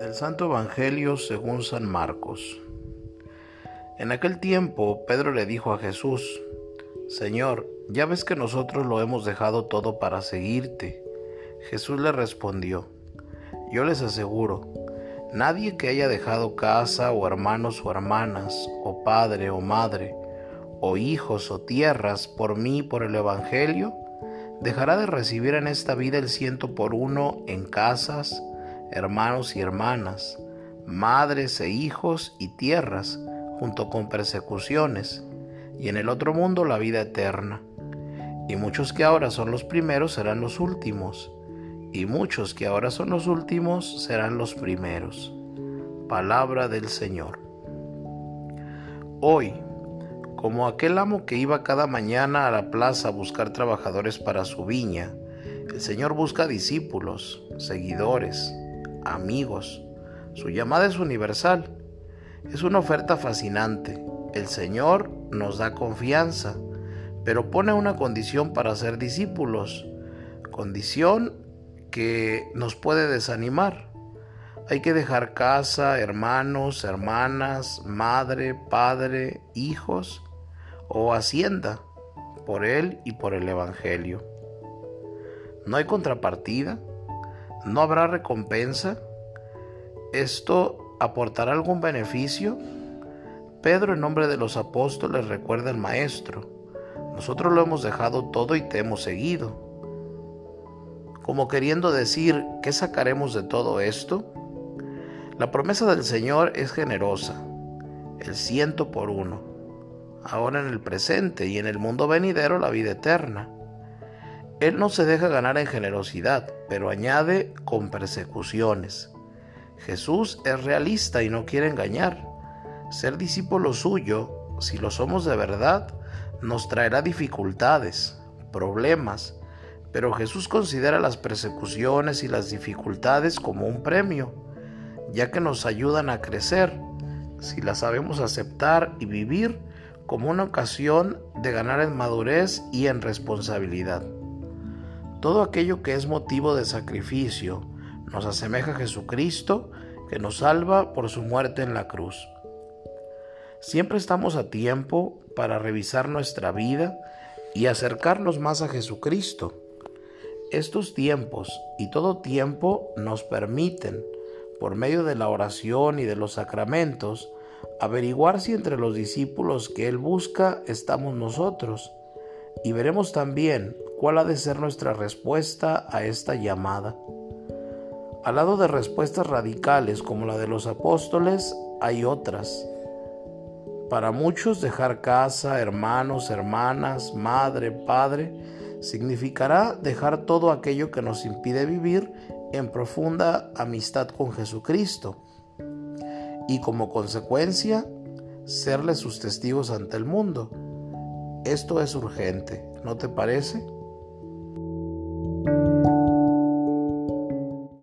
Del Santo Evangelio según San Marcos. En aquel tiempo Pedro le dijo a Jesús, Señor, ya ves que nosotros lo hemos dejado todo para seguirte. Jesús le respondió, Yo les aseguro, nadie que haya dejado casa o hermanos o hermanas, o padre o madre, o hijos o tierras por mí por el Evangelio, dejará de recibir en esta vida el ciento por uno en casas, hermanos y hermanas, madres e hijos y tierras, junto con persecuciones, y en el otro mundo la vida eterna. Y muchos que ahora son los primeros serán los últimos, y muchos que ahora son los últimos serán los primeros. Palabra del Señor. Hoy, como aquel amo que iba cada mañana a la plaza a buscar trabajadores para su viña, el Señor busca discípulos, seguidores, amigos. Su llamada es universal. Es una oferta fascinante. El Señor nos da confianza, pero pone una condición para ser discípulos. Condición que nos puede desanimar. Hay que dejar casa, hermanos, hermanas, madre, padre, hijos o hacienda por Él y por el Evangelio. No hay contrapartida, no habrá recompensa. ¿Esto aportará algún beneficio? Pedro en nombre de los apóstoles recuerda al Maestro. Nosotros lo hemos dejado todo y te hemos seguido. Como queriendo decir, ¿qué sacaremos de todo esto? La promesa del Señor es generosa, el ciento por uno, ahora en el presente y en el mundo venidero la vida eterna. Él no se deja ganar en generosidad, pero añade con persecuciones. Jesús es realista y no quiere engañar. Ser discípulo suyo, si lo somos de verdad, nos traerá dificultades, problemas, pero Jesús considera las persecuciones y las dificultades como un premio, ya que nos ayudan a crecer, si las sabemos aceptar y vivir como una ocasión de ganar en madurez y en responsabilidad. Todo aquello que es motivo de sacrificio nos asemeja a Jesucristo que nos salva por su muerte en la cruz. Siempre estamos a tiempo para revisar nuestra vida y acercarnos más a Jesucristo. Estos tiempos y todo tiempo nos permiten, por medio de la oración y de los sacramentos, averiguar si entre los discípulos que Él busca estamos nosotros y veremos también cuál ha de ser nuestra respuesta a esta llamada. Al lado de respuestas radicales como la de los apóstoles, hay otras. Para muchos dejar casa, hermanos, hermanas, madre, padre, significará dejar todo aquello que nos impide vivir en profunda amistad con Jesucristo y como consecuencia serle sus testigos ante el mundo. Esto es urgente, ¿no te parece?